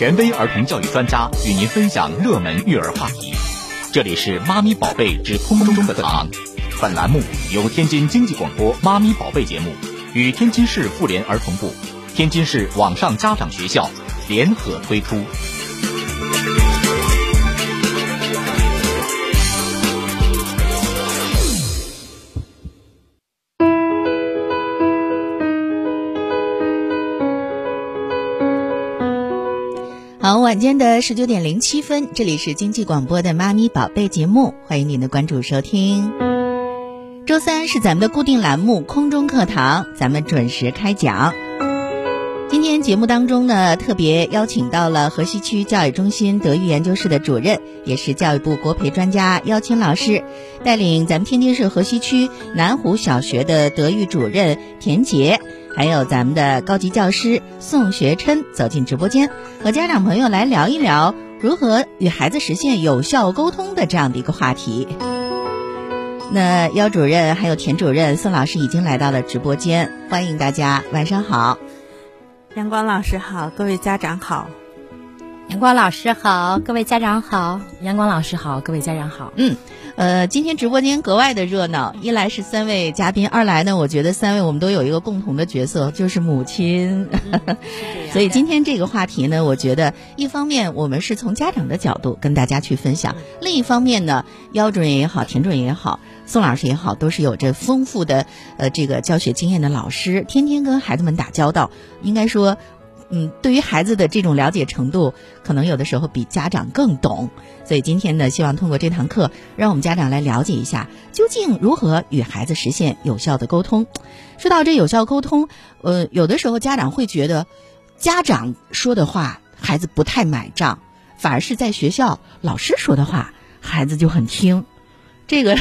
权威儿童教育专家与您分享热门育儿话题。这里是妈咪宝贝之空中的课堂，本栏目由天津经济广播《妈咪宝贝》节目与天津市妇联儿童部、天津市网上家长学校联合推出。好，晚间的十九点零七分，这里是经济广播的妈咪宝贝节目，欢迎您的关注收听。周三是咱们的固定栏目空中课堂，咱们准时开讲。今天节目当中呢，特别邀请到了河西区教育中心德育研究室的主任，也是教育部国培专家邀请老师，带领咱们天津市河西区南湖小学的德育主任田杰。还有咱们的高级教师宋学琛走进直播间，和家长朋友来聊一聊如何与孩子实现有效沟通的这样的一个话题。那姚主任还有田主任、宋老师已经来到了直播间，欢迎大家，晚上好。阳光老师好，各位家长好。阳光老师好，各位家长好。阳光老师好，各位家长好。嗯。呃，今天直播间格外的热闹。一来是三位嘉宾，二来呢，我觉得三位我们都有一个共同的角色，就是母亲。所以今天这个话题呢，我觉得一方面我们是从家长的角度跟大家去分享，另一方面呢，姚主任也好，田主任也好，宋老师也好，都是有着丰富的呃这个教学经验的老师，天天跟孩子们打交道，应该说。嗯，对于孩子的这种了解程度，可能有的时候比家长更懂。所以今天呢，希望通过这堂课，让我们家长来了解一下，究竟如何与孩子实现有效的沟通。说到这有效沟通，呃，有的时候家长会觉得，家长说的话孩子不太买账，反而是在学校老师说的话，孩子就很听。这个，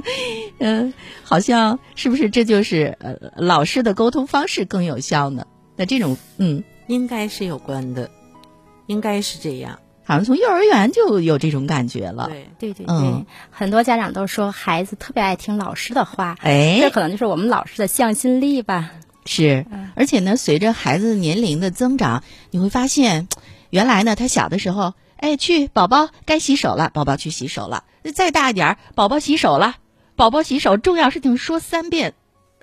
嗯，好像是不是这就是呃老师的沟通方式更有效呢？那这种，嗯。应该是有关的，应该是这样。好像从幼儿园就有这种感觉了。对对对对，很多家长都说孩子特别爱听老师的话，哎，这可能就是我们老师的向心力吧。是，而且呢，随着孩子年龄的增长，你会发现，原来呢，他小的时候，哎，去宝宝该洗手了，宝宝去洗手了。再大一点儿，宝宝洗手了，宝宝洗手，重要事情说三遍。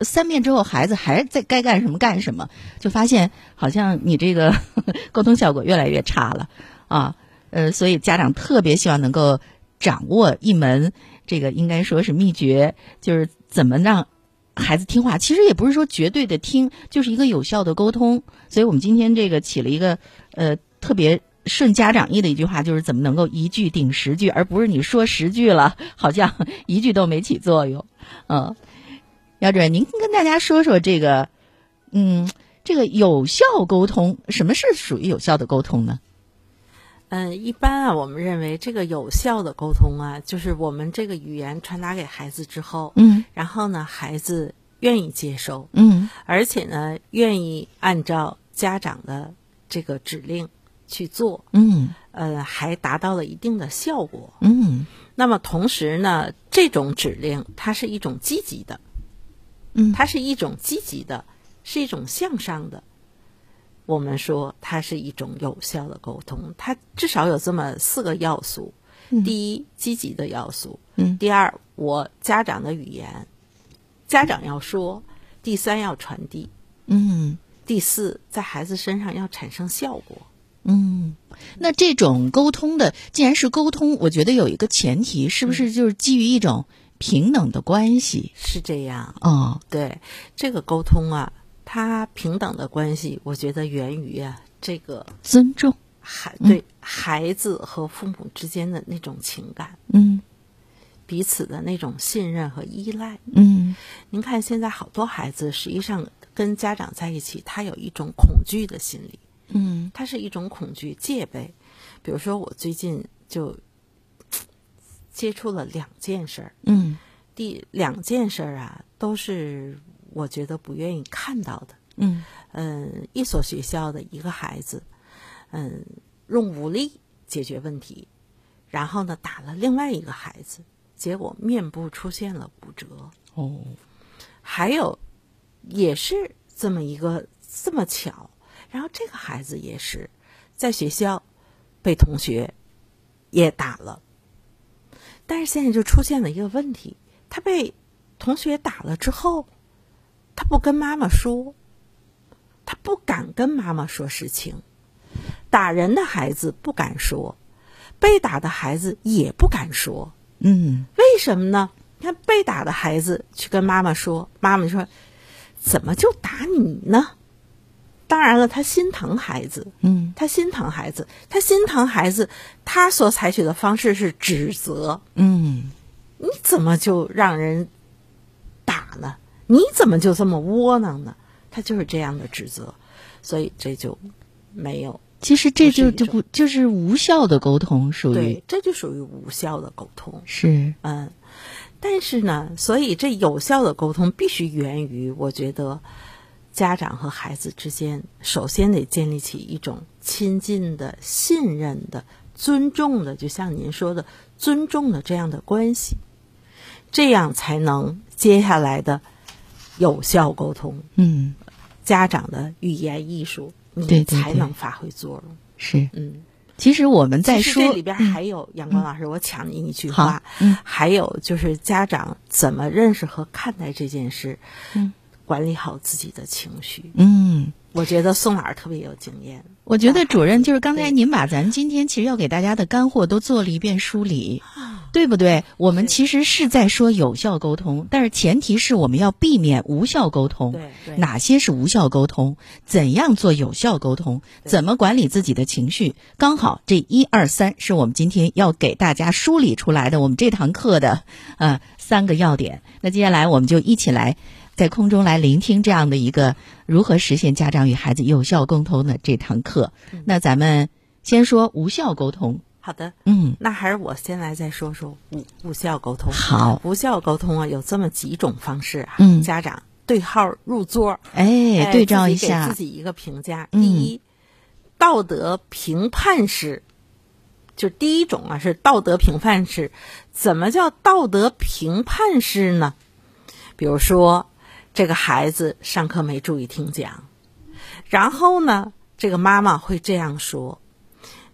三遍之后，孩子还在该干什么干什么，就发现好像你这个 沟通效果越来越差了啊。呃，所以家长特别希望能够掌握一门这个应该说是秘诀，就是怎么让孩子听话。其实也不是说绝对的听，就是一个有效的沟通。所以我们今天这个起了一个呃特别顺家长意的一句话，就是怎么能够一句顶十句，而不是你说十句了，好像 一句都没起作用，嗯。姚主任，您跟大家说说这个，嗯，这个有效沟通，什么是属于有效的沟通呢？嗯，一般啊，我们认为这个有效的沟通啊，就是我们这个语言传达给孩子之后，嗯，然后呢，孩子愿意接收，嗯，而且呢，愿意按照家长的这个指令去做，嗯，呃，还达到了一定的效果，嗯，那么同时呢，这种指令它是一种积极的。嗯，它是一种积极的，是一种向上的。我们说它是一种有效的沟通，它至少有这么四个要素：第一，积极的要素；嗯，第二，我家长的语言，家长要说；第三，要传递；嗯，第四，在孩子身上要产生效果。嗯，那这种沟通的，既然是沟通，我觉得有一个前提，是不是就是基于一种？平等的关系。是这样。哦，对这个沟通啊，它平等的关系，我觉得源于啊这个尊重。孩对孩子和父母之间的那种情感，嗯，彼此的那种信任和依赖，嗯，您看现在好多孩子实际上跟家长在一起，他有一种恐惧的心理，嗯，他是一种恐惧戒备，比如说我最近就。接触了两件事儿，嗯，第两件事儿啊，都是我觉得不愿意看到的，嗯。嗯，一所学校的一个孩子，嗯，用武力解决问题，然后呢打了另外一个孩子，结果面部出现了骨折，哦，还有也是这么一个这么巧，然后这个孩子也是。在学校被同学也打了，但是现在就出现了一个问题：他被同学打了之后，他不跟妈妈说，他不敢跟妈妈说实情。打人的孩子不敢说，被打的孩子也不敢说。嗯为什么呢？你看被打的孩子去跟妈妈说，妈妈说：“怎么就打你呢？”当然了，他心疼孩子，嗯他心疼孩子，他心疼孩子，他所采取的方式是指责。嗯你怎么就让人打呢？你怎么就这么窝囊呢？他就是这样的指责，所以这就没有其实这就就不就是无效的沟通，属于对，这就属于无效的沟通。是嗯，但是呢，所以这有效的沟通必须源于，我觉得家长和孩子之间，首先得建立起一种亲近的、信任的、尊重的，就像您说的尊重的这样的关系，这样才能接下来的有效沟通，嗯。家长的语言艺术，你才能发挥作用。是。嗯。其实我们在说这里边还有阳光老师，我抢您一句话，嗯。还有就是家长怎么认识和看待这件事，嗯，管理好自己的情绪。嗯。我觉得宋老师特别有经验，我觉得主任就是刚才您把咱今天其实要给大家的干货都做了一遍梳理，对不对？我们其实是在说有效沟通，但是前提是我们要避免无效沟通。哪些是无效沟通？怎样做有效沟通？怎么管理自己的情绪？刚好这一二三是我们今天要给大家梳理出来的我们这堂课的呃三个要点。那接下来我们就一起来在空中来聆听这样的一个如何实现家长与孩子有效沟通的这堂课。嗯那咱们先说无效沟通，好的，嗯，那还是我先来再说说无无效沟通。好无效沟通啊，有这么几种方式啊。嗯家长对号入座，哎，哎对照一自己给下自，己一个评价。嗯第一，道德评判式，就第一种啊是道德评判式。怎么叫道德评判式呢？比如说，这个孩子上课没注意听讲，然后呢，这个妈妈会这样说：“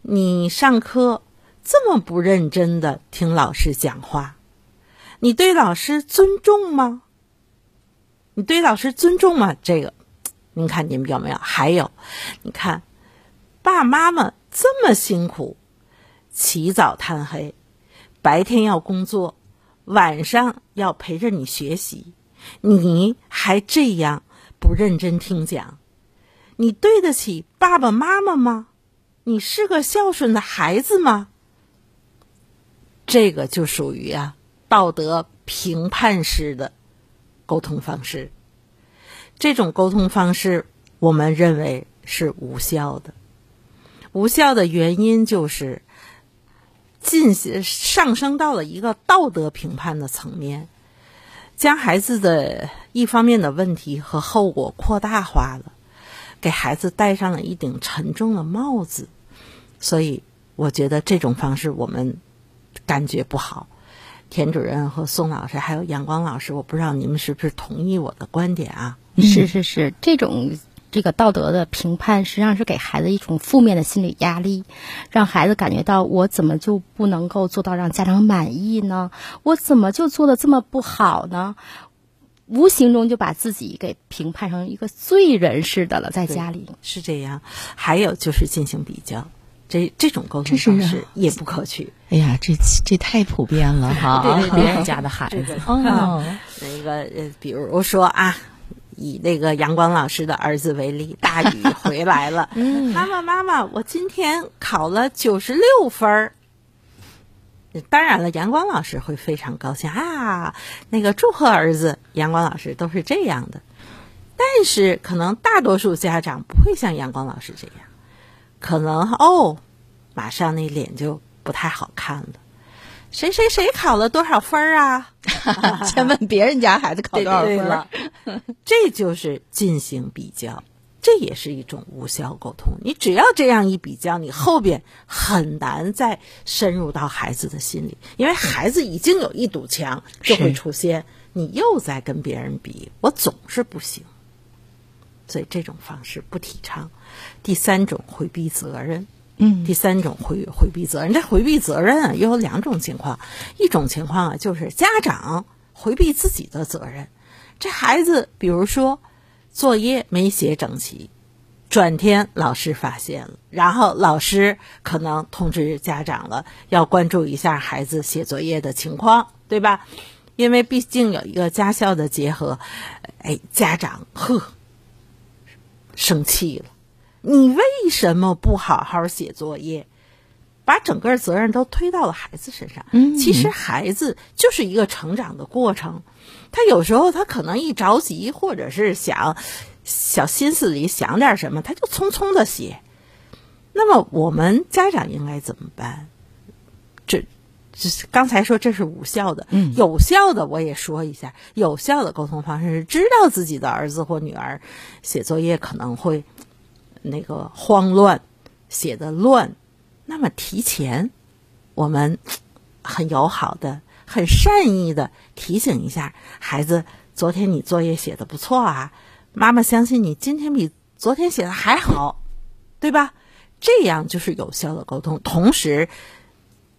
你上课这么不认真的听老师讲话，你对老师尊重吗？你对老师尊重吗？这个，您看您有没有？还有，你看，爸妈妈这么辛苦，起早贪黑，白天要工作，晚上要陪着你学习，你还这样不认真听讲，你对得起爸爸妈妈吗？你是个孝顺的孩子吗？这个就属于啊道德评判式的沟通方式。这种沟通方式，我们认为是无效的。无效的原因就是进行上升到了一个道德评判的层面，将孩子的一方面的问题和后果扩大化了，给孩子戴上了一顶沉重的帽子。所以，我觉得这种方式我们感觉不好。田主任和宋老师还有阳光老师，我不知道你们是不是同意我的观点啊？是是是，这种这个道德的评判，实际上是给孩子一种负面的心理压力，让孩子感觉到我怎么就不能够做到让家长满意呢？我怎么就做的这么不好呢？无形中就把自己给评判成一个罪人似的了，在家里。是这样。还有就是进行比较，这这种沟通方式也不可取。哎呀，这这太普遍了哈。对对对 别人家的孩子，哦，那个呃，比如说啊，以那个阳光老师的儿子为例，大雨回来了，嗯妈妈妈妈，我今天考了九十六分儿。当然了，阳光老师会非常高兴啊！那个祝贺儿子，阳光老师都是这样的。但是，可能大多数家长不会像阳光老师这样，可能哦，马上那脸就不太好看了。谁谁谁考了多少分儿啊？先问别人家孩子考多少分这就是进行比较，这也是一种无效沟通。你只要这样一比较，你后边很难再深入到孩子的心里，因为孩子已经有一堵墙，就会出现你又在跟别人比，我总是不行。所以这种方式不提倡。第三种回避责任，嗯第三种回回避责任，这回避责任啊，又有两种情况，一种情况啊就是家长回避自己的责任，这孩子比如说作业没写整齐，转天老师发现了，然后老师可能通知家长了，要关注一下孩子写作业的情况，对吧？因为毕竟有一个家校的结合，哎，家长呵生气了，你为什么不好好写作业？把整个责任都推到了孩子身上。嗯其实孩子就是一个成长的过程，他有时候他可能一着急，或者是想小心思里想点什么，他就匆匆的写。那么我们家长应该怎么办？这，这是刚才说这是无效的，嗯有效的我也说一下，有效的沟通方式是知道自己的儿子或女儿写作业可能会那个慌乱，写的乱，那么提前我们很友好的、很善意的提醒一下孩子，昨天你作业写的不错啊，妈妈相信你今天比昨天写的还好，对吧？这样就是有效的沟通，同时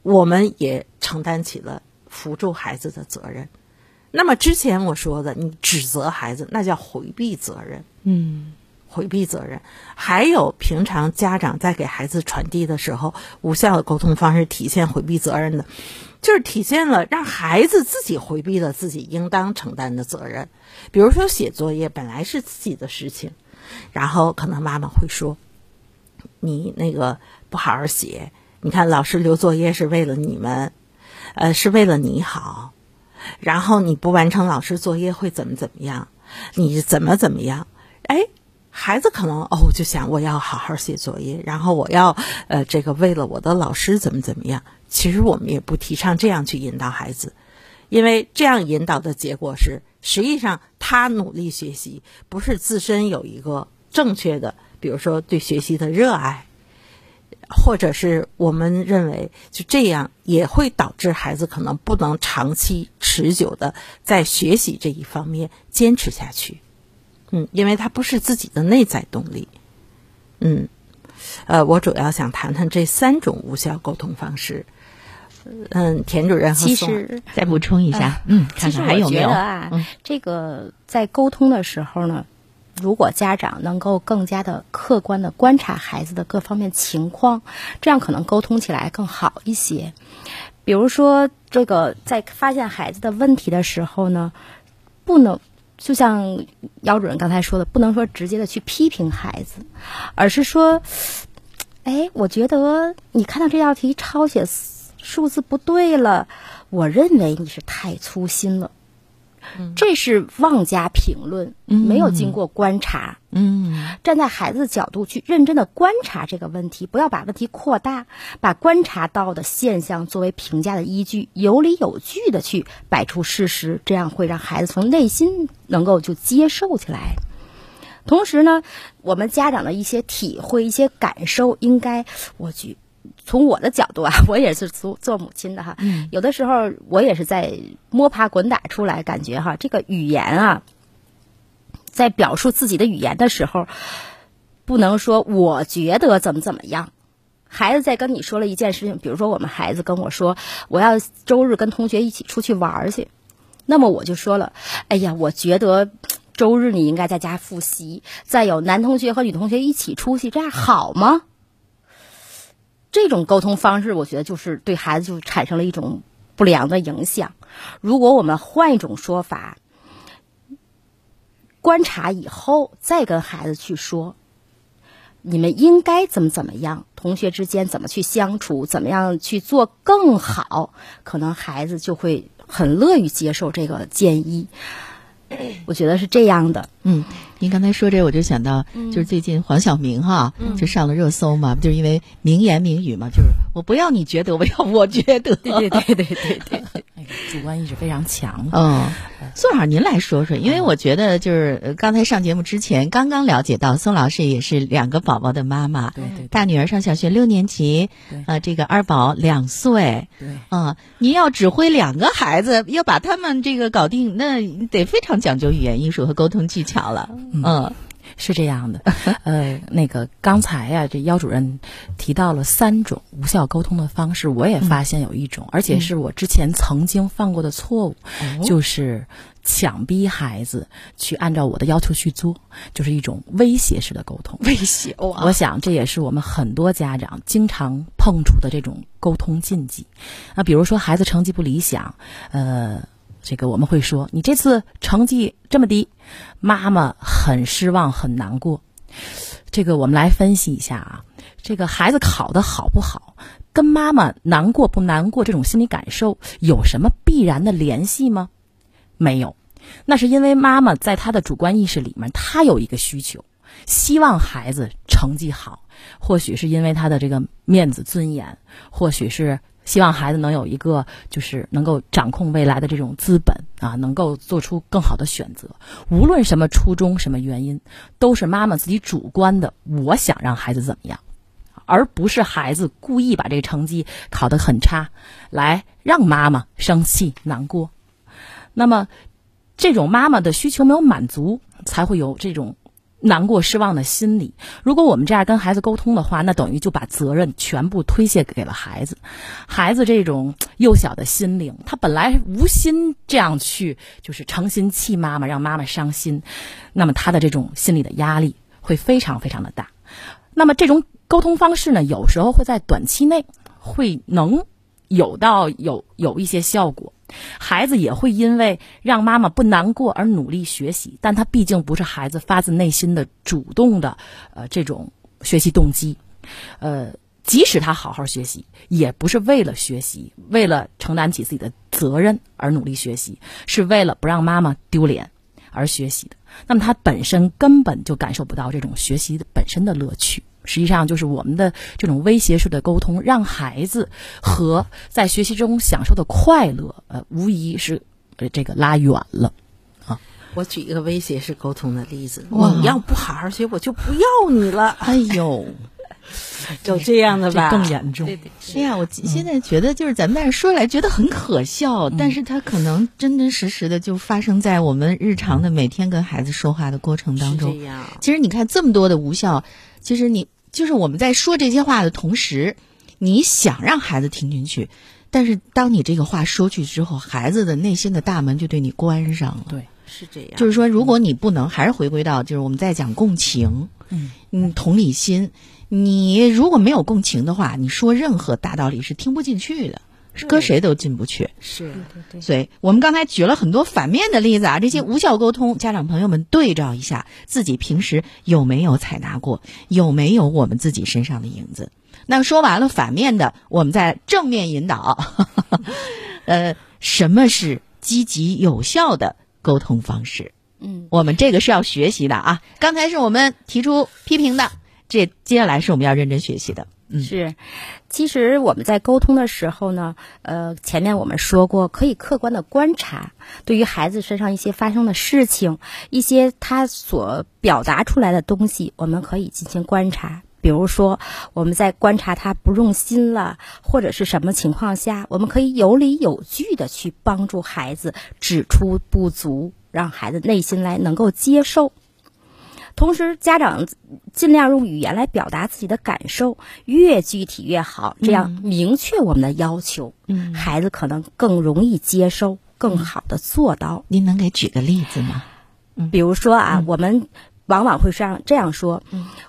我们也承担起了扶助孩子的责任。那么之前我说的，你指责孩子，那叫回避责任。嗯回避责任，还有平常家长在给孩子传递的时候，无效的沟通方式体现回避责任的，就是体现了让孩子自己回避了自己应当承担的责任。比如说写作业本来是自己的事情，然后可能妈妈会说：“你那个不好好写，你看老师留作业是为了你们，呃，是为了你好。然后你不完成老师作业会怎么怎么样？你怎么怎么样？哎，孩子可能哦就想我要好好写作业，然后我要呃这个为了我的老师怎么怎么样。其实我们也不提倡这样去引导孩子，因为这样引导的结果是，实际上他努力学习，不是自身有一个正确的，比如说对学习的热爱。或者是我们认为就这样也会导致孩子可能不能长期持久的在学习这一方面坚持下去，嗯，因为他不是自己的内在动力，嗯，呃，我主要想谈谈这三种无效沟通方式，嗯，田主任和其实 再补充一下，嗯，看看还有没有啊，嗯。这个在沟通的时候呢，如果家长能够更加的客观的观察孩子的各方面情况，这样可能沟通起来更好一些。比如说，这个在发现孩子的问题的时候呢，不能就像姚主任刚才说的，不能说直接的去批评孩子，而是说，哎，我觉得你看到这道题抄写数字不对了，我认为你是太粗心了。这是妄加评论，没有经过观察。嗯站在孩子的角度去认真的观察这个问题，不要把问题扩大，把观察到的现象作为评价的依据，有理有据的去摆出事实，这样会让孩子从内心能够就接受起来。同时呢，我们家长的一些体会、一些感受，应该我觉从我的角度啊，我也是做做母亲的哈，有的时候我也是在摸爬滚打出来，感觉哈，这个语言啊，在表述自己的语言的时候，不能说我觉得怎么怎么样。孩子在跟你说了一件事情，比如说我们孩子跟我说我要周日跟同学一起出去玩儿去，那么我就说了，哎呀，我觉得周日你应该在家复习，再有男同学和女同学一起出去，这样好吗？这种沟通方式，我觉得就是对孩子就产生了一种不良的影响。如果我们换一种说法，观察以后再跟孩子去说，你们应该怎么怎么样，同学之间怎么去相处，怎么样去做更好，可能孩子就会很乐于接受这个建议。我觉得是这样的。嗯，您刚才说这，我就想到，就是最近黄晓明哈，就上了热搜嘛，就是因为名言名语嘛，就是我不要你觉得，我要我觉得。对对对对对对。那个主观意识非常强。嗯，宋老师，您来说说，因为我觉得就是呃刚才上节目之前，刚刚了解到宋老师也是两个宝宝的妈妈，对对对。大女儿上小学六年级对，呃，这个二宝两岁，对。啊、您要指挥两个孩子，要把他们这个搞定，那得非常讲究语言艺术和沟通技巧了，嗯是这样的，呃，那个刚才呀、这姚主任提到了三种无效沟通的方式，我也发现有一种，而且是我之前曾经犯过的错误，就是强逼孩子去按照我的要求去做，就是一种威胁式的沟通。威胁哇我想这也是我们很多家长经常碰触的这种沟通禁忌。那比如说孩子成绩不理想，呃，这个我们会说你这次成绩这么低，妈妈很失望很难过。这个我们来分析一下啊，这个孩子考得好不好，跟妈妈难过不难过这种心理感受有什么必然的联系吗？没有，那是因为妈妈在她的主观意识里面，她有一个需求，希望孩子成绩好，或许是因为她的这个面子尊严，或许是希望孩子能有一个就是能够掌控未来的这种资本啊，能够做出更好的选择。无论什么初衷、什么原因，都是妈妈自己主观的，我想让孩子怎么样。而不是孩子故意把这个成绩考得很差，来让妈妈生气难过。那么，这种妈妈的需求没有满足，才会有这种难过、失望的心理。如果我们这样跟孩子沟通的话，那等于就把责任全部推卸给了孩子。孩子这种幼小的心灵，他本来无心这样去，就是诚心气妈妈，让妈妈伤心，那么他的这种心理的压力会非常非常的大。那么这种沟通方式呢，有时候会在短期内会能有到有有一些效果，孩子也会因为让妈妈不难过而努力学习，但他毕竟不是孩子发自内心的主动的呃这种学习动机，呃，即使他好好学习，也不是为了学习，为了承担起自己的责任而努力学习，是为了不让妈妈丢脸而学习的。那么他本身根本就感受不到这种学习本身的乐趣。实际上，就是我们的这种威胁式的沟通，让孩子和在学习中享受的快乐，呃，无疑是呃这个拉远了。我举一个威胁式沟通的例子：哇你要不好好学，我就不要你了。哎呦，有这样的吧？这更严重。对对是呀，我现在觉得就是咱们但是说来觉得很可笑，但是它可能真真实实的就发生在我们日常的每天跟孩子说话的过程当中。这样。其实你看这么多的无效，其实你就是我们在说这些话的同时，你想让孩子听进去，但是当你这个话说去之后，孩子的内心的大门就对你关上了。对，是这样，就是说，如果你不能，还是回归到就是我们在讲共情，嗯嗯，同理心。你如果没有共情的话，你说任何大道理是听不进去的，是搁谁都进不去。是所以我们刚才举了很多反面的例子啊，这些无效沟通，家长朋友们对照一下自己平时有没有采纳过，有没有我们自己身上的影子。那说完了反面的，我们再正面引导，呃，什么是积极有效的沟通方式？嗯，我们这个是要学习的啊。刚才是我们提出批评的，这接下来是我们要认真学习的。是，其实我们在沟通的时候呢，呃，前面我们说过，可以客观的观察，对于孩子身上一些发生的事情，一些他所表达出来的东西，我们可以进行观察。比如说，我们在观察他不用心了，或者是什么情况下，我们可以有理有据的去帮助孩子指出不足，让孩子内心来能够接受。同时，家长尽量用语言来表达自己的感受，越具体越好，这样明确我们的要求，嗯，孩子可能更容易接受，更好的做到。您能给举个例子吗？比如说啊，我们往往会这样这样说：“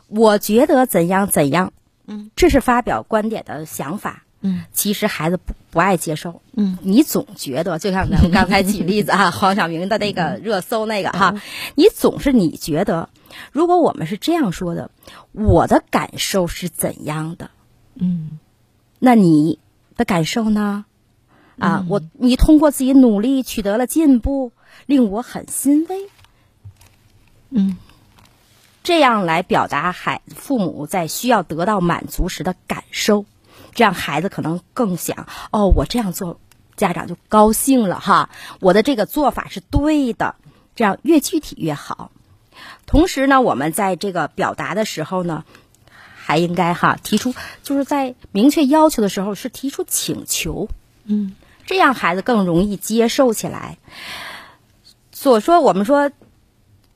我觉得怎样怎样。”嗯，这是发表观点的想法。嗯，其实孩子不不爱接受。嗯，你总觉得，就像咱们 刚才举例子啊，黄晓明的那个热搜那个哈，你总是你觉得，如果我们是这样说的，我的感受是怎样的？嗯那你的感受呢？啊，我你通过自己努力取得了进步，令我很欣慰。嗯这样来表达孩父母在需要得到满足时的感受，这样孩子可能更想哦，我这样做，家长就高兴了哈，我的这个做法是对的，这样越具体越好。同时呢，我们在这个表达的时候呢，还应该哈提出，就是在明确要求的时候是提出请求，嗯这样孩子更容易接受起来。所说，我们说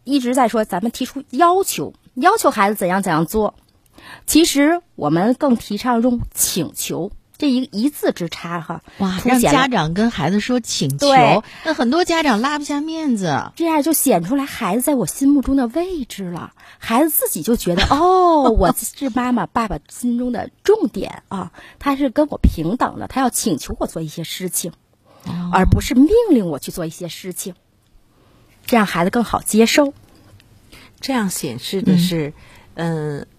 一直在说咱们提出要求，要求孩子怎样怎样做。其实我们更提倡用请求这一一字之差哈，哇，让家长跟孩子说请求，那很多家长拉不下面子。这样就显出来孩子在我心目中的位置了。孩子自己就觉得 哦，我是妈妈爸爸心中的重点啊，他是跟我平等的，他要请求我做一些事情，而不是命令我去做一些事情，这样孩子更好接受。这样显示的是，嗯、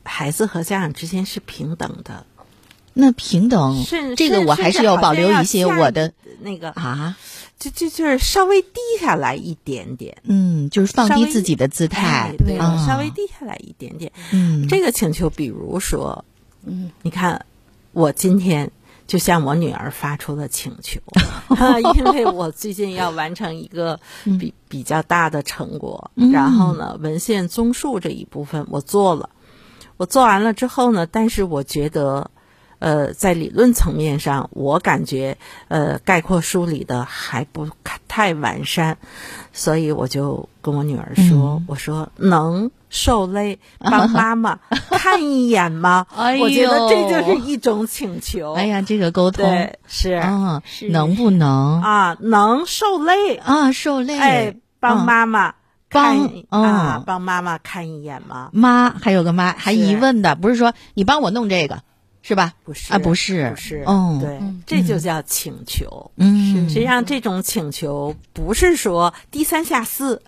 孩子和家长之间是平等的。那平等是这个，我还是要保留一些我的那个，啊，就就就是稍微低下来一点点，嗯，就是放低自己的姿态哎，对，啊稍微低下来一点点。嗯，这个请求，比如说，嗯，你看，我今天就向我女儿发出了请求，啊，因为我最近要完成一个比比较大的成果，然后呢，文献综述这一部分我做了，我做完了之后呢，但是我觉得。呃，在理论层面上，我感觉呃概括梳理的还不太完善，所以我就跟我女儿说：“我说能受累帮 妈妈看一眼吗？”哎我觉得这就是一种请求。哎呀，这个沟通对，是啊，是能不能啊，能受累，啊受累？哎，帮嗯妈妈帮看啊嗯，帮妈妈看一眼吗？妈还有个妈还疑问的，不是说你帮我弄这个是吧？不是啊，不是，不是，哦，对，这就叫请求。嗯，实际上，这种请求不是说低三下四，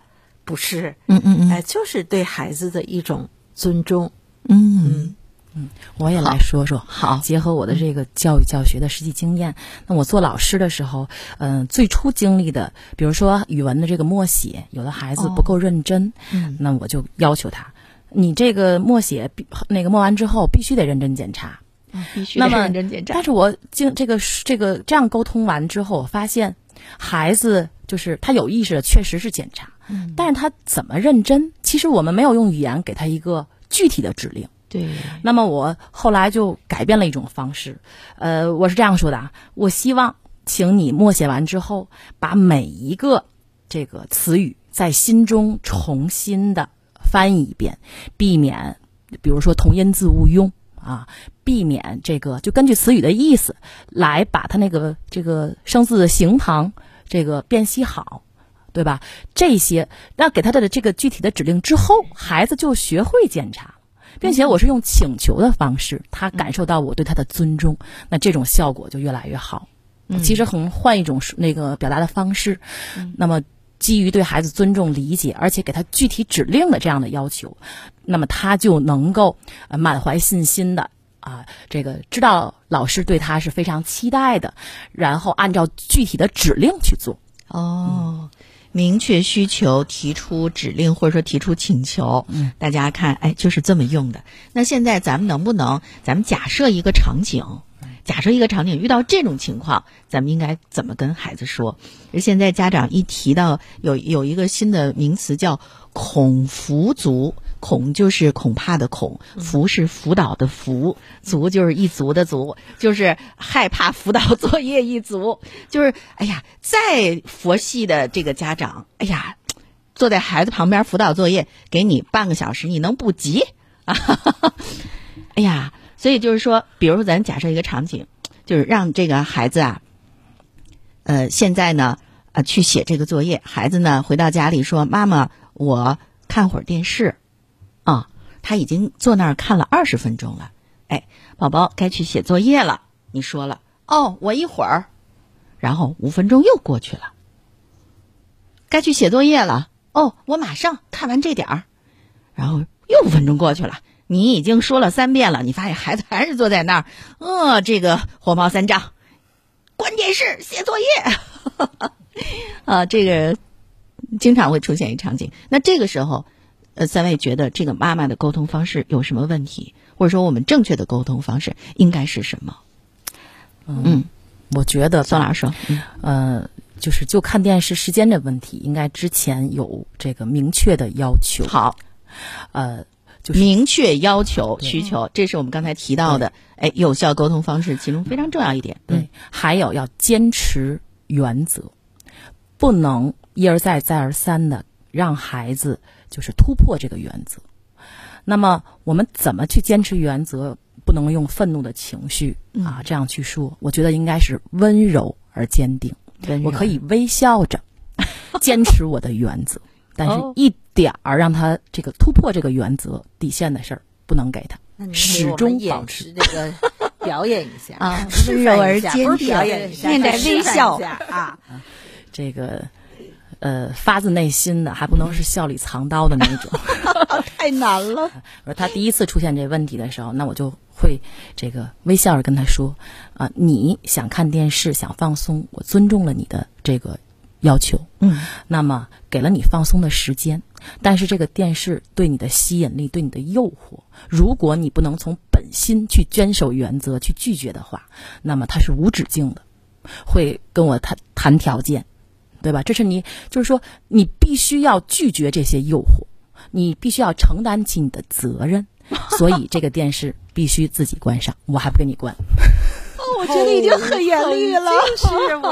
不是，嗯嗯嗯哎，就是对孩子的一种尊重。嗯嗯，我也来说说，好结合我的这个教育教学的实际经验，那我做老师的时候，嗯、最初经历的，比如说语文的这个默写，有的孩子不够认真，嗯那我就要求他，你这个默写必那个默完之后必须得认真检查。必须那么认真检查但。是我经这个这个这样沟通完之后，我发现孩子就是他有意识的，确实是检查，嗯但是他怎么认真，其实我们没有用语言给他一个具体的指令。对，那么我后来就改变了一种方式，呃，我是这样说的啊，我希望请你默写完之后，把每一个这个词语在心中重新的翻译一遍，避免比如说同音字误用啊，避免这个就根据词语的意思来把它那个这个生字的形旁这个辨析好。对吧？这些，那给他的这个具体的指令之后，孩子就学会检查。并且我是用请求的方式，他感受到我对他的尊重，那这种效果就越来越好。其实很换一种那个表达的方式，那么基于对孩子尊重、理解，而且给他具体指令的这样的要求，那么他就能够呃满怀信心的啊，这个知道老师对他是非常期待的，然后按照具体的指令去做。哦，明确需求，提出指令或者说提出请求，嗯，大家看，哎，就是这么用的。那现在咱们能不能，咱们假设一个场景，假设一个场景遇到这种情况，咱们应该怎么跟孩子说？而现在家长一提到有有一个新的名词叫“恐服族”，恐就是恐怕的恐，服是辅导的服，族就是一族的族，就是害怕辅导作业一族，就是哎呀，再佛系的这个家长，哎呀，坐在孩子旁边辅导作业，给你半个小时，你能不急啊？哎呀，所以就是说，比如说咱假设一个场景，就是让这个孩子啊，呃，现在呢，呃，去写这个作业，孩子呢回到家里说：“妈妈，我看会儿电视。”啊，他已经坐那儿看了二十分钟了。哎，宝宝该去写作业了。你说了，哦，我一会儿。然后五分钟又过去了，该去写作业了。哦，我马上看完这点儿。然后又五分钟过去了，你已经说了三遍了，你发现孩子还是坐在那儿，呃，这个火冒三丈，关键是写作业。啊，这个经常会出现一场景。那这个时候，呃，三位觉得这个妈妈的沟通方式有什么问题，或者说我们正确的沟通方式应该是什么？嗯，我觉得宋老师说，嗯呃，就是就看电视时间的问题，应该之前有这个明确的要求。好，呃，就是明确要求需求，这是我们刚才提到的，哎，有效沟通方式其中非常重要一点。嗯对，还有要坚持原则，不能一而再再而三的让孩子就是突破这个原则。那么我们怎么去坚持原则？不能用愤怒的情绪啊这样去说。我觉得应该是温柔而坚定。我可以微笑着坚持我的原则，但是一点儿让他这个突破这个原则底线的事儿不能给他。始终保持这个 表演一下啊，温柔而坚定，面带微笑啊。这个呃，发自内心的，还不能是笑里藏刀的那种，太难了。我说他第一次出现这问题的时候，那我就。会这个微笑着跟他说，啊，你想看电视想放松，我尊重了你的这个要求，嗯，那么给了你放松的时间，但是这个电视对你的吸引力对你的诱惑，如果你不能从本心去坚守原则去拒绝的话，那么它是无止境的，会跟我谈谈条件，对吧？这是你就是说你必须要拒绝这些诱惑，你必须要承担起你的责任。所以这个电视必须自己关上，我还不给你关。哦，我觉得已经很严厉了。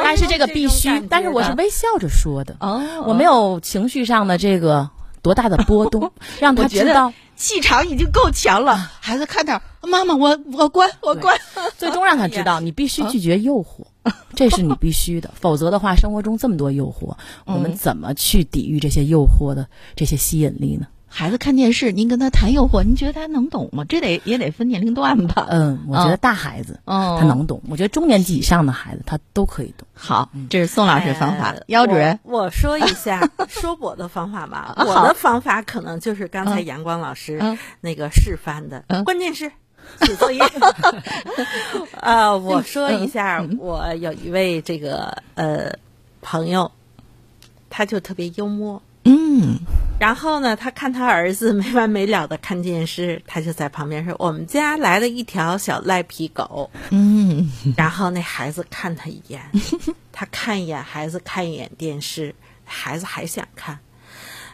但是这个必须，但是我是微笑着说的。哦，我没有情绪上的这个多大的波动，让他知道气场已经够强了。孩子看点，妈妈，我我关，我关。最终让他知道，你必须拒绝诱惑，这是你必须的。否则的话，生活中这么多诱惑，我们怎么去抵御这些诱惑的这些吸引力呢？孩子看电视，您跟他谈诱惑，您觉得他能懂吗？这得也得分年龄段吧。嗯，我觉得大孩子，嗯，他能懂。我觉得中年级以上的孩子，他都可以懂。好，这是宋老师方法。姚主任，我说一下 说我的方法吧。我的方法可能就是刚才阳光老师那个示范的，关键是写作业。呃，我说一下，我有一位这个呃朋友，他就特别幽默。嗯。然后呢，他看他儿子没完没了的看电视，他就在旁边说：“我们家来了一条小赖皮狗。”嗯，然后那孩子看他一眼，他看一眼孩子，看一眼电视，孩子还想看。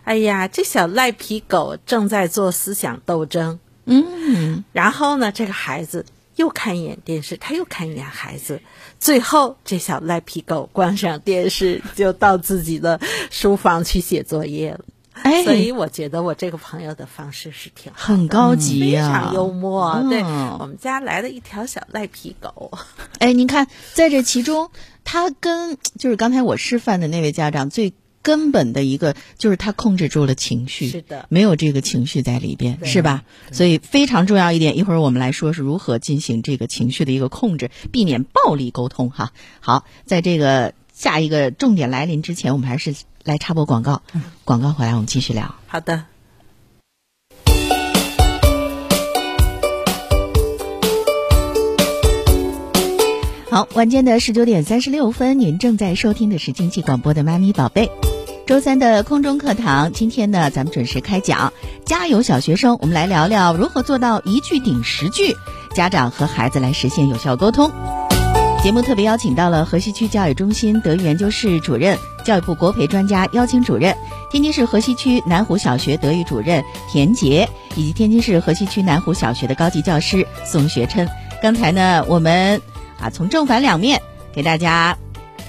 哎呀，这小赖皮狗正在做思想斗争。嗯，然后呢，这个孩子又看一眼电视，他又看一眼孩子，最后这小赖皮狗关上电视，就到自己的书房去写作业了。哎，所以我觉得我这个朋友的方式是挺很高级呀，非常幽默。对我们家来了一条小赖皮狗。哎，您看，在这其中，他跟就是刚才我示范的那位家长最根本的一个，就是他控制住了情绪，是的，没有这个情绪在里边，是吧？所以非常重要一点，一会儿我们来说是如何进行这个情绪的一个控制，避免暴力沟通。哈，好，在这个下一个重点来临之前，我们还是。来插播广告，广告回来我们继续聊。好的。好，晚间的十九点三十六分，您正在收听的是经济广播的《妈咪宝贝》。周三的空中课堂，今天呢，咱们准时开讲。加油，小学生！我们来聊聊如何做到一句顶十句，家长和孩子来实现有效沟通。节目特别邀请到了河西区教育中心德育研究室主任、教育部国培专家邀请主任，天津市河西区南湖小学德育主任田杰，以及天津市河西区南湖小学的高级教师宋学琛。刚才呢，我们啊从正反两面给大家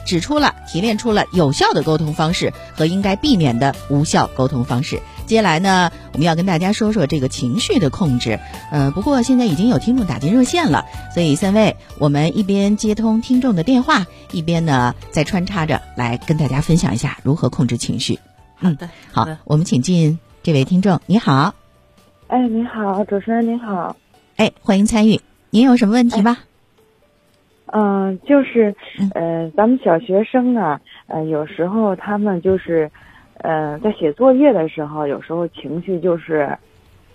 指出了、提炼出了有效的沟通方式和应该避免的无效沟通方式。接下来呢，我们要跟大家说说这个情绪的控制。呃，不过现在已经有听众打进热线了，所以三位，我们一边接通听众的电话，一边呢再穿插着来跟大家分享一下如何控制情绪。好的，好，我们请进这位听众，你好。哎，你好，主持人你好。哎，欢迎参与，您有什么问题吗？嗯，就是，呃，咱们小学生啊，呃，有时候他们就是。嗯，在写作业的时候，有时候情绪就是，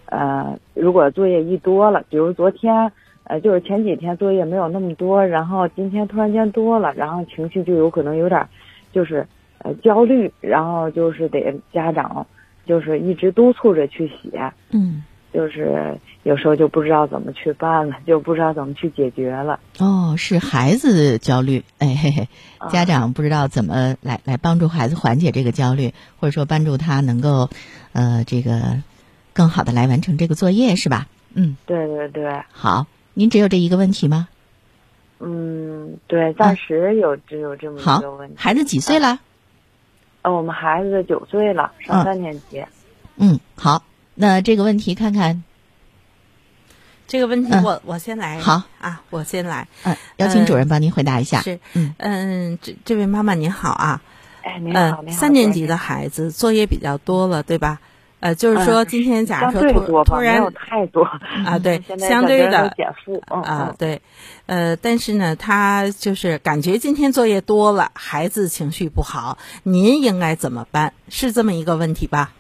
呃，如果作业一多了，比如昨天，呃，就是前几天作业没有那么多，然后今天突然间多了，然后情绪就有可能有点，就是呃焦虑，然后就是得家长就是一直督促着去写，嗯。就是有时候就不知道怎么去办了，就不知道怎么去解决了。哦，是孩子焦虑，哎嘿嘿，家长不知道怎么来来帮助孩子缓解这个焦虑，或者说帮助他能够，呃，这个更好的来完成这个作业，是吧？嗯，对对对。好，您只有这一个问题吗？嗯，对，暂时有只有这么一个问题。孩子几岁了？呃，我们孩子九岁了，上三年级。嗯，好，那这个问题看看，这个问题嗯我、我先来。好啊，我先来。嗯，邀请主任帮您回答一下。是，嗯嗯，这这位妈妈您好啊，哎，您好，呃，您好，三年级的孩子作业比较多了，对吧？呃，就是说今天假如说突突然有太多啊，对，相对的减负，嗯啊，嗯对，呃，但是呢，他就是感觉今天作业多了，孩子情绪不好，您应该怎么办？是这么一个问题吧？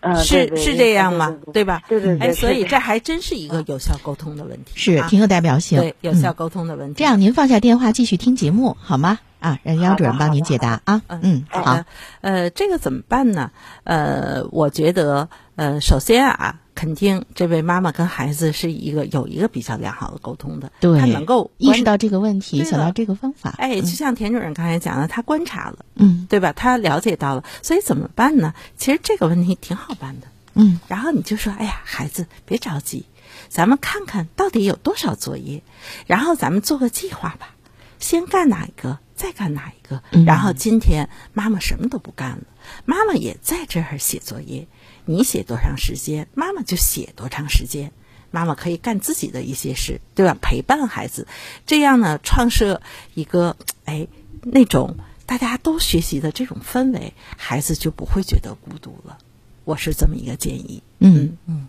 嗯，是是这样吗？对对吧？对对对，哎，所以这还真是一个有效沟通的问题，啊是挺有代表性。对有效嗯沟通的问题。这样，您放下电话继续听节目好吗？啊，让杨主任帮您解答啊。嗯嗯，好好的，，呃，这个怎么办呢？呃，我觉得，呃，首先啊，肯定这位妈妈跟孩子是一个有一个比较良好的沟通的，对她能够，意识到这个问题，想到这个方法。哎，就像田主任刚才讲的，他观察了，嗯对吧？他了解到了，所以怎么办呢？其实这个问题挺好办的。嗯然后你就说：“哎呀，孩子，别着急，咱们看看到底有多少作业，然后咱们做个计划吧。先干哪一个，再干哪一个。嗯然后今天妈妈什么都不干了，妈妈也在这儿写作业。你写多长时间，妈妈就写多长时间。妈妈可以干自己的一些事，对吧？陪伴孩子，这样呢，创设一个哎那种大家都学习的这种氛围，孩子就不会觉得孤独了。我是这么一个建议。嗯嗯，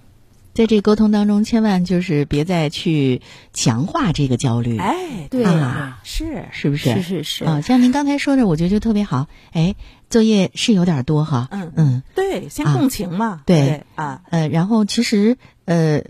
在这沟通当中，千万就是别再去强化这个焦虑。哎，对啊是是不是？是是是啊，像您刚才说的，我觉得就特别好。哎，作业是有点多哈。嗯嗯对，先啊共情嘛，对对啊，呃，然后其实呃。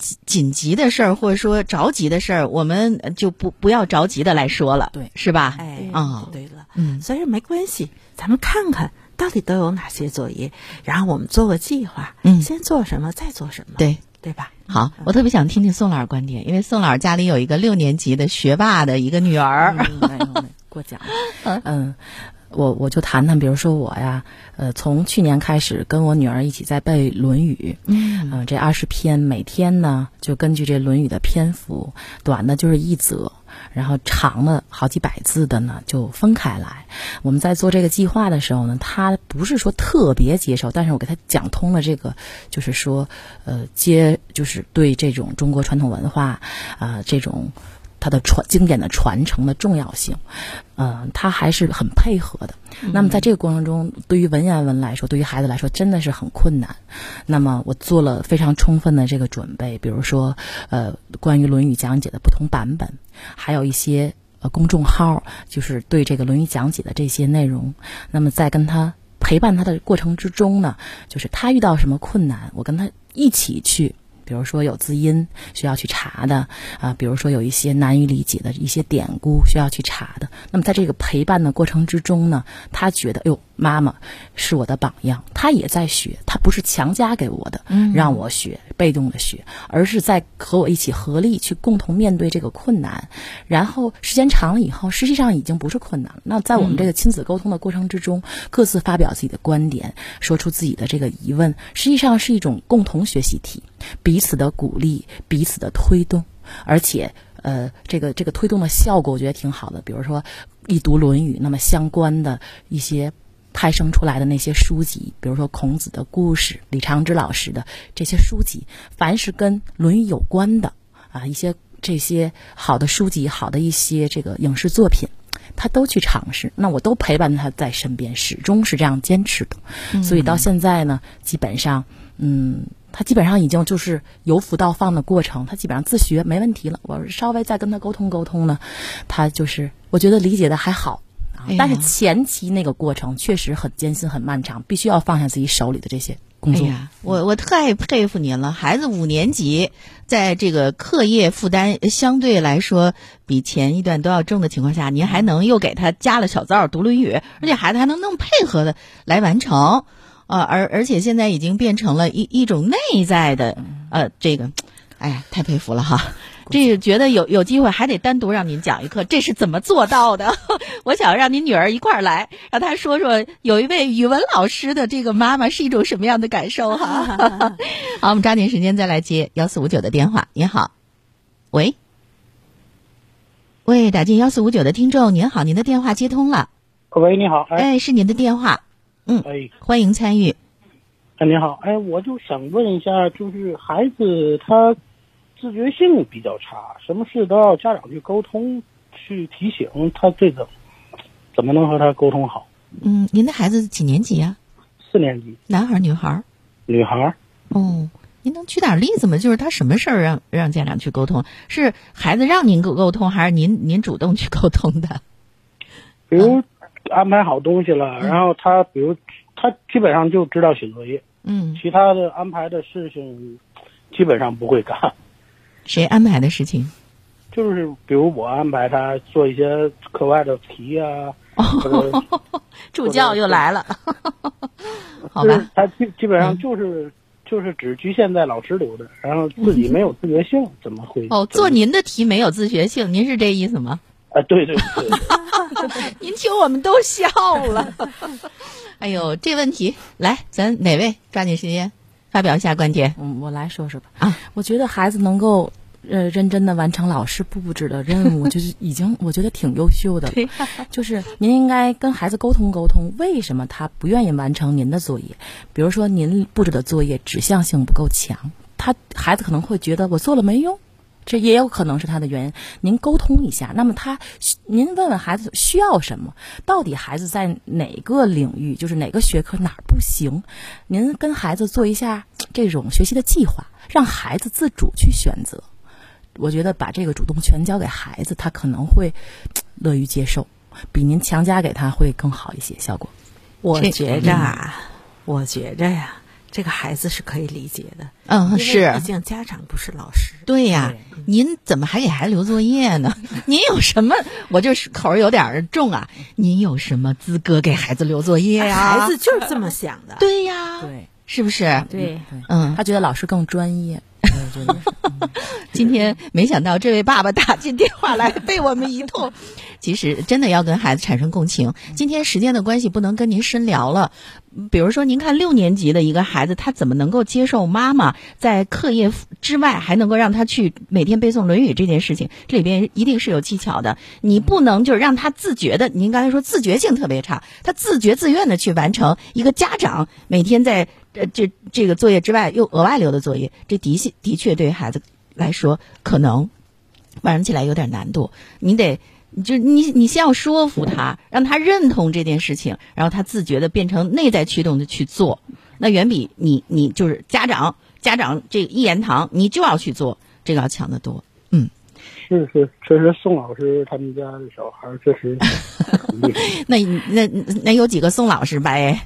紧紧急的事儿，或者说着急的事儿，我们呃就不不要着急的来说了，对是吧？哎啊对了，嗯所以没关系，咱们看看到底都有哪些作业，然后我们做个计划，嗯先做什么，再做什么，对，对吧？好，我特别想听听宋老师观点，因为宋老师家里有一个六年级的学霸的一个女儿。过奖了。嗯，我我就谈谈，比如说我呀，呃，从去年开始跟我女儿一起在背《论语》，嗯嗯、这二十篇，每天呢就根据这《论语》的篇幅，短的就是一则，然后长的好几百字的呢就分开来。我们在做这个计划的时候呢，她不是说特别接受，但是我给她讲通了这个，就是说，呃，接就是对这种中国传统文化啊、这种。它的传经典的传承的重要性，嗯、他还是很配合的。那么在这个过程中，对于文言文来说，对于孩子来说，真的是很困难。那么我做了非常充分的这个准备，比如说，呃，关于《论语》讲解的不同版本，还有一些呃公众号，就是对这个《论语》讲解的这些内容。那么在跟他陪伴他的过程之中呢，就是他遇到什么困难，我跟他一起去。比如说有字音需要去查的啊，比如说有一些难以理解的一些典故需要去查的。那么在这个陪伴的过程之中呢，他觉得，哎呦，妈妈是我的榜样，他也在学，他不是强加给我的，让我学，被动的学，而是在和我一起合力去共同面对这个困难。然后时间长了以后，实际上已经不是困难了。那在我们这个亲子沟通的过程之中，各自发表自己的观点，说出自己的这个疑问，实际上是一种共同学习体，彼此的鼓励，彼此的推动，而且。呃，这个这个推动的效果，我觉得挺好的。比如说，一读《论语》，那么相关的一些派生出来的那些书籍，比如说孔子的故事、李长之老师的这些书籍，凡是跟《论语》有关的啊，一些这些好的书籍、好的一些这个影视作品，他都去尝试。那我都陪伴他在身边，始终是这样坚持的。所以到现在呢，基本上，嗯。他基本上已经就是由浮到放的过程，他基本上自学没问题了。我稍微再跟他沟通沟通呢，他就是我觉得理解的还好。但是前期那个过程确实很艰辛、很漫长，必须要放下自己手里的这些工作。哎呀，我我太佩服您了！孩子五年级，在这个课业负担相对来说比前一段都要重的情况下，您还能又给他加了小灶读《论语》，而且孩子还能那么配合的来完成，呃，而而且现在已经变成了一一种内在的呃这个，哎呀，太佩服了哈！这个觉得有有机会还得单独让您讲一课，这是怎么做到的？我想让您女儿一块儿来，让她说说有一位语文老师的这个妈妈是一种什么样的感受哈。好，我们抓紧时间再来接幺四五九的电话。您好，喂，喂，打进幺四五九的听众，您好，您的电话接通了，喂，你好，哎，哎，是您的电话，嗯哎，欢迎参与。哎，你好，哎，我就想问一下，就是孩子他自觉性比较差，什么事都要家长去沟通、去提醒，他这个怎么能和他沟通好？嗯，您的孩子几年级啊、四年级男孩儿女孩儿？女孩儿，哦，您能举点例子吗？就是他什么事儿让让家长去沟通？是孩子让您沟沟通，还是您您主动去沟通的？比如安排好东西了，然后他比如他基本上就知道写作业，嗯，其他的安排的事情基本上不会干。谁安排的事情？就是比如我安排他做一些课外的题啊，哦 助教又来了，好吧？他基基本上就是、就是只局限在老师留的，然后自己没有自觉性，怎么会？哦，做您的题没有自觉性，您是这意思吗？啊，对对对，您听我们都笑了。哎呦，这问题来，咱哪位抓紧时间发表一下观点？嗯，我来说说吧。啊，我觉得孩子能够呃认真的完成老师布置的任务，就是已经我觉得挺优秀的了。就是您应该跟孩子沟通沟通，为什么他不愿意完成您的作业？比如说您布置的作业指向性不够强，他孩子可能会觉得我做了没用。这也有可能是他的原因，您沟通一下。那么他，您问问孩子需要什么，到底孩子在哪个领域，就是哪个学科哪儿不行，您跟孩子做一下这种学习的计划，让孩子自主去选择。我觉得把这个主动权交给孩子，他可能会乐于接受，比您强加给他会更好一些效果。我觉着啊，我觉着呀，这个孩子是可以理解的。嗯，是毕竟家长不是老师。对呀，您怎么还给孩子留作业呢？您有什么？我就是口儿有点重啊。您有什么资格给孩子留作业呀？孩子就是这么想的。对呀，对是不是？对，嗯，他觉得老师更专业，我觉得。今天没想到这位爸爸打进电话来被我们一通。其实真的要跟孩子产生共情。今天时间的关系，不能跟您深聊了。比如说，您看六年级的一个孩子，他怎么能够接受妈妈在课业之外还能够让他去每天背诵《论语》这件事情？这里边一定是有技巧的。你不能就是让他自觉的，您刚才说自觉性特别差，他自觉自愿的去完成一个家长每天在呃这这个作业之外又额外留的作业，这的确的确对孩子来说可能完成起来有点难度。你得。你就你你先要说服他，让他认同这件事情，然后他自觉的变成内在驱动的去做，那远比你你就是家长家长这一言堂你就要去做，这个要强得多。嗯，是是，确实宋老师他们家的小孩儿确实。那那那有几个宋老师吧？哎，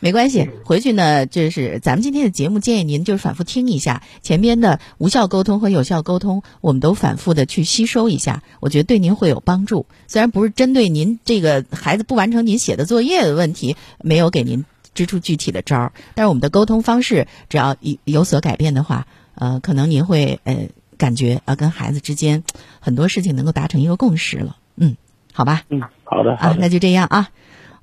没关系，回去呢，就是咱们今天的节目，建议您就是反复听一下前边的无效沟通和有效沟通，我们都反复的去吸收一下，我觉得对您会有帮助。虽然不是针对您这个孩子不完成您写的作业的问题，没有给您支出具体的招儿，但是我们的沟通方式只要有有所改变的话，呃，可能您会呃感觉呃跟孩子之间很多事情能够达成一个共识了。嗯，好吧。嗯，好的，好啊，那就这样啊。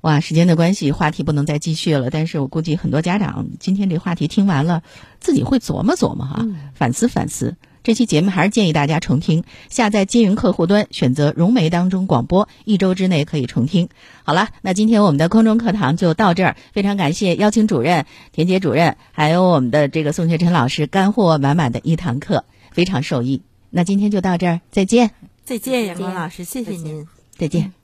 哇，时间的关系，话题不能再继续了。但是我估计很多家长今天这话题听完了，自己会琢磨琢磨哈，反思反思。这期节目还是建议大家重听，下载金云客户端，选择融媒当中广播，一周之内可以重听。好了，那今天我们的空中课堂就到这儿，非常感谢邀请主任、田杰主任，还有我们的这个宋学晨老师，干货满满的一堂课，非常受益。那今天就到这儿，再见，再见，阳光老师，谢谢您。再见。